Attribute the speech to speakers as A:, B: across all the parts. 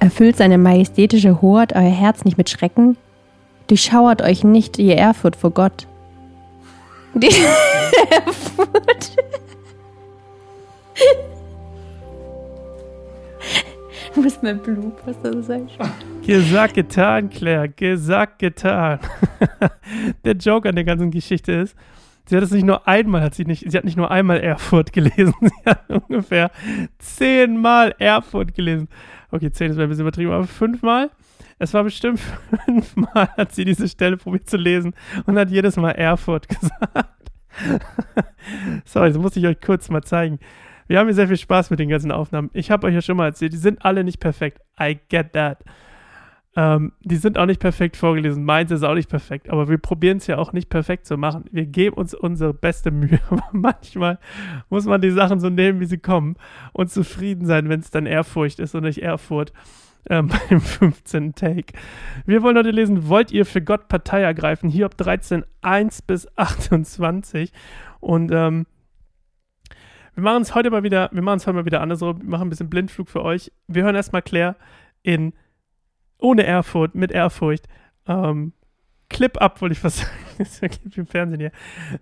A: Erfüllt seine majestätische Hoheit euer Herz nicht mit Schrecken? Durchschauert euch nicht ihr Ehrfurcht vor Gott. Die Ehrfurcht. Du bist mein Blut, was du sagst.
B: Gesagt, getan, Claire. Gesagt, getan. der Joke an der ganzen Geschichte ist, sie hat es nicht nur einmal, hat sie nicht, sie hat nicht nur einmal Erfurt gelesen, sie hat ungefähr zehnmal Erfurt gelesen. Okay, zehn ist ein bisschen übertrieben, aber fünfmal? Es war bestimmt fünfmal, hat sie diese Stelle probiert zu lesen und hat jedes Mal Erfurt gesagt. Sorry, das muss ich euch kurz mal zeigen. Wir haben hier sehr viel Spaß mit den ganzen Aufnahmen. Ich habe euch ja schon mal erzählt, die sind alle nicht perfekt. I get that. Ähm, die sind auch nicht perfekt vorgelesen. Meins ist auch nicht perfekt. Aber wir probieren es ja auch nicht perfekt zu machen. Wir geben uns unsere beste Mühe. Aber manchmal muss man die Sachen so nehmen, wie sie kommen. Und zufrieden sein, wenn es dann Ehrfurcht ist und nicht Ehrfurcht. Ähm, beim 15. Take. Wir wollen heute lesen, wollt ihr für Gott Partei ergreifen? Hiob 13, 1 bis 28. Und ähm, wir machen es heute mal wieder, wir machen es heute mal wieder andersrum, wir machen ein bisschen Blindflug für euch. Wir hören erstmal Claire in ohne Ehrfurcht, mit Ehrfurcht. Ähm, Clip up, wollte ich fast sagen. das ist ja Clip im Fernsehen hier.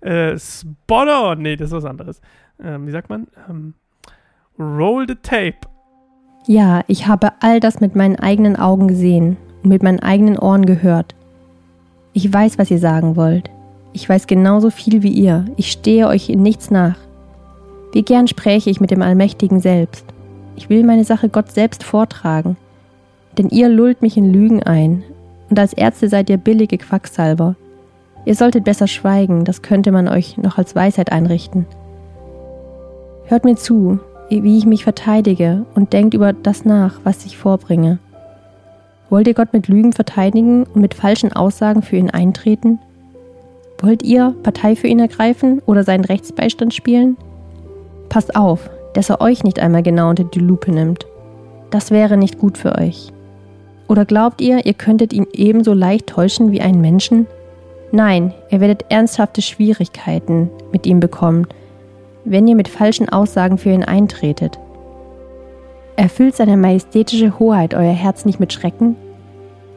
B: Äh, spot on. Nee, das ist was anderes. Ähm, wie sagt man? Ähm, roll the tape.
A: Ja, ich habe all das mit meinen eigenen Augen gesehen und mit meinen eigenen Ohren gehört. Ich weiß, was ihr sagen wollt. Ich weiß genauso viel wie ihr. Ich stehe euch in nichts nach. Wie gern spräche ich mit dem Allmächtigen selbst. Ich will meine Sache Gott selbst vortragen. Denn ihr lullt mich in Lügen ein, und als Ärzte seid ihr billige Quacksalber. Ihr solltet besser schweigen, das könnte man euch noch als Weisheit einrichten. Hört mir zu, wie ich mich verteidige, und denkt über das nach, was ich vorbringe. Wollt ihr Gott mit Lügen verteidigen und mit falschen Aussagen für ihn eintreten? Wollt ihr Partei für ihn ergreifen oder seinen Rechtsbeistand spielen? Passt auf, dass er euch nicht einmal genau unter die Lupe nimmt. Das wäre nicht gut für euch. Oder glaubt ihr, ihr könntet ihn ebenso leicht täuschen wie einen Menschen? Nein, ihr werdet ernsthafte Schwierigkeiten mit ihm bekommen, wenn ihr mit falschen Aussagen für ihn eintretet. Erfüllt seine majestätische Hoheit euer Herz nicht mit Schrecken?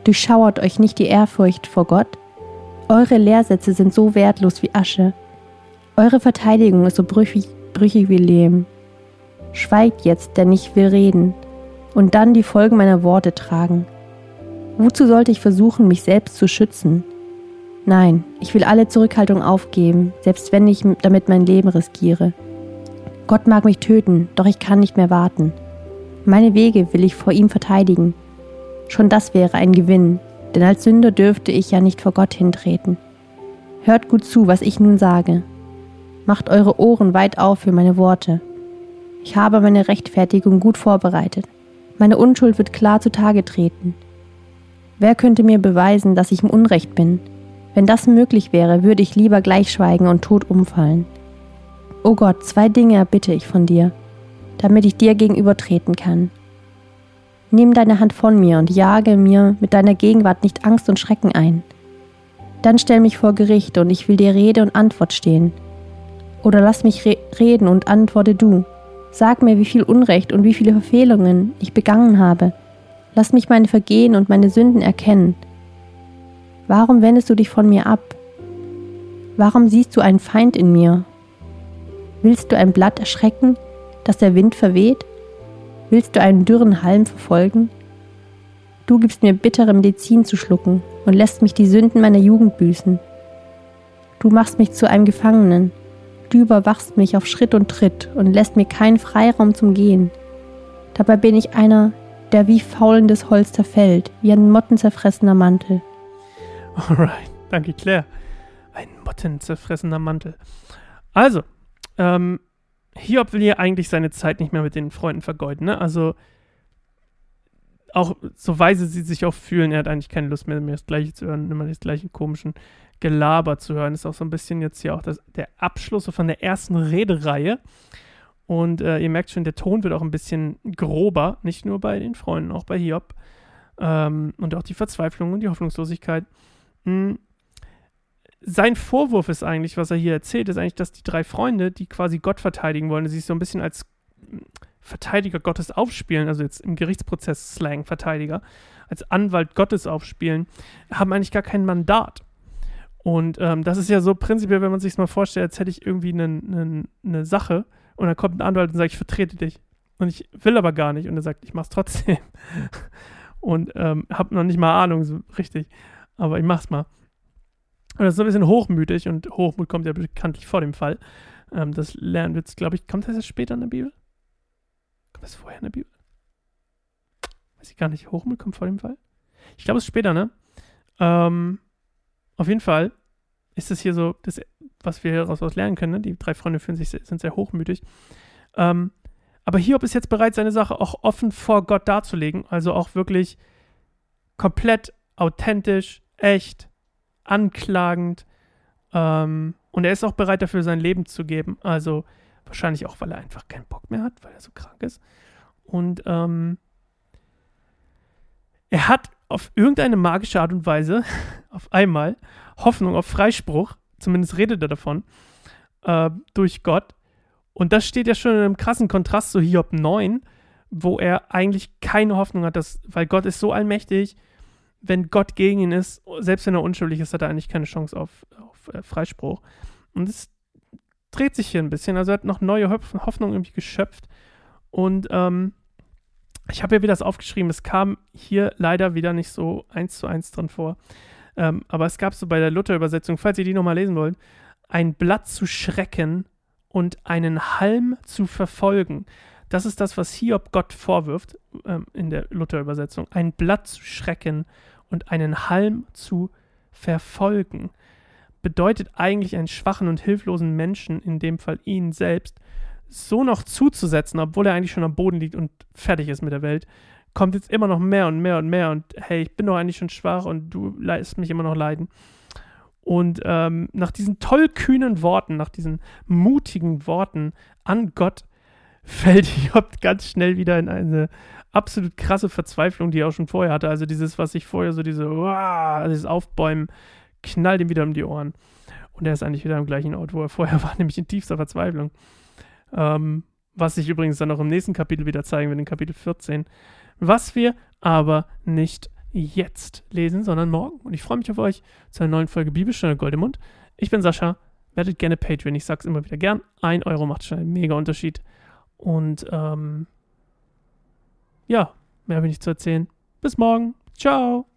A: Durchschauert euch nicht die Ehrfurcht vor Gott? Eure Lehrsätze sind so wertlos wie Asche. Eure Verteidigung ist so brüchig brüchig wie Lehm. Schweigt jetzt, denn ich will reden und dann die Folgen meiner Worte tragen. Wozu sollte ich versuchen, mich selbst zu schützen? Nein, ich will alle Zurückhaltung aufgeben, selbst wenn ich damit mein Leben riskiere. Gott mag mich töten, doch ich kann nicht mehr warten. Meine Wege will ich vor ihm verteidigen. Schon das wäre ein Gewinn, denn als Sünder dürfte ich ja nicht vor Gott hintreten. Hört gut zu, was ich nun sage. Macht eure Ohren weit auf für meine Worte. Ich habe meine Rechtfertigung gut vorbereitet. Meine Unschuld wird klar zutage treten. Wer könnte mir beweisen, dass ich im Unrecht bin? Wenn das möglich wäre, würde ich lieber gleich schweigen und tot umfallen. O oh Gott, zwei Dinge erbitte ich von dir, damit ich dir gegenübertreten kann. Nimm deine Hand von mir und jage mir mit deiner Gegenwart nicht Angst und Schrecken ein. Dann stell mich vor Gericht und ich will dir Rede und Antwort stehen. Oder lass mich re reden und antworte du. Sag mir, wie viel Unrecht und wie viele Verfehlungen ich begangen habe. Lass mich meine Vergehen und meine Sünden erkennen. Warum wendest du dich von mir ab? Warum siehst du einen Feind in mir? Willst du ein Blatt erschrecken, das der Wind verweht? Willst du einen dürren Halm verfolgen? Du gibst mir bittere Medizin zu schlucken und lässt mich die Sünden meiner Jugend büßen. Du machst mich zu einem Gefangenen, Du überwachst mich auf Schritt und Tritt und lässt mir keinen Freiraum zum Gehen. Dabei bin ich einer, der wie faulendes Holz zerfällt, wie ein mottenzerfressener Mantel.
B: Alright, danke Claire. Ein mottenzerfressener Mantel. Also, ähm, Hiob will hier eigentlich seine Zeit nicht mehr mit den Freunden vergeuden, ne? Also, auch so weise sie sich auch fühlen, er hat eigentlich keine Lust mehr, mehr das Gleiche zu hören, immer das gleichen komischen Gelaber zu hören. Ist auch so ein bisschen jetzt hier auch das, der Abschluss von der ersten Redereihe. Und äh, ihr merkt schon, der Ton wird auch ein bisschen grober, nicht nur bei den Freunden, auch bei Hiob. Ähm, und auch die Verzweiflung und die Hoffnungslosigkeit. Mhm. Sein Vorwurf ist eigentlich, was er hier erzählt, ist eigentlich, dass die drei Freunde, die quasi Gott verteidigen wollen, sich so ein bisschen als Verteidiger Gottes aufspielen, also jetzt im Gerichtsprozess Slang Verteidiger, als Anwalt Gottes aufspielen, haben eigentlich gar kein Mandat. Und ähm, das ist ja so prinzipiell, wenn man sich mal vorstellt, als hätte ich irgendwie eine ne, ne Sache und dann kommt ein Anwalt und sagt, ich vertrete dich. Und ich will aber gar nicht. Und er sagt, ich mach's trotzdem. und ähm, hab noch nicht mal Ahnung, so richtig. Aber ich mach's mal. Und das ist so ein bisschen hochmütig und Hochmut kommt ja bekanntlich vor dem Fall. Ähm, das lernen wir jetzt, glaube ich, kommt das jetzt später in der Bibel? Kommt das vorher in der Bibel? Weiß ich gar nicht. Hochmut kommt vor dem Fall? Ich glaube, es ist später, ne? Ähm, auf jeden Fall ist es hier so, das, was wir hieraus lernen können. Ne? Die drei Freunde fühlen sich, sind sehr hochmütig. Ähm, aber Hiob ist jetzt bereit, seine Sache auch offen vor Gott darzulegen. Also auch wirklich komplett authentisch, echt, anklagend. Ähm, und er ist auch bereit dafür, sein Leben zu geben. Also wahrscheinlich auch, weil er einfach keinen Bock mehr hat, weil er so krank ist. Und ähm, er hat auf irgendeine magische Art und Weise auf einmal Hoffnung auf Freispruch, zumindest redet er davon, äh, durch Gott. Und das steht ja schon in einem krassen Kontrast zu Hiob 9, wo er eigentlich keine Hoffnung hat, dass, weil Gott ist so allmächtig, wenn Gott gegen ihn ist, selbst wenn er unschuldig ist, hat er eigentlich keine Chance auf, auf äh, Freispruch. Und es dreht sich hier ein bisschen. Also er hat noch neue Hoffnung irgendwie geschöpft. Und ähm, ich habe ja wieder das aufgeschrieben, es kam hier leider wieder nicht so eins zu eins drin vor. Ähm, aber es gab so bei der Luther-Übersetzung, falls ihr die nochmal lesen wollt, ein Blatt zu schrecken und einen Halm zu verfolgen. Das ist das, was Hiob Gott vorwirft ähm, in der Luther-Übersetzung. Ein Blatt zu schrecken und einen Halm zu verfolgen. Bedeutet eigentlich einen schwachen und hilflosen Menschen, in dem Fall ihn selbst, so noch zuzusetzen, obwohl er eigentlich schon am Boden liegt und fertig ist mit der Welt, kommt jetzt immer noch mehr und mehr und mehr und hey, ich bin doch eigentlich schon schwach und du lässt mich immer noch leiden. Und ähm, nach diesen tollkühnen Worten, nach diesen mutigen Worten an Gott, fällt Job ganz schnell wieder in eine absolut krasse Verzweiflung, die er auch schon vorher hatte. Also dieses, was ich vorher so diese, dieses Aufbäumen, knallt ihm wieder um die Ohren. Und er ist eigentlich wieder am gleichen Ort, wo er vorher war, nämlich in tiefster Verzweiflung. Ähm, was sich übrigens dann auch im nächsten Kapitel wieder zeigen wird, in Kapitel 14. Was wir aber nicht jetzt lesen, sondern morgen. Und ich freue mich auf euch zu einer neuen Folge Bibelstunde Goldemund. Ich bin Sascha, werdet gerne Patreon. Ich sage es immer wieder gern. Ein Euro macht schon einen mega Unterschied. Und ähm, ja, mehr habe ich nicht zu erzählen. Bis morgen. Ciao.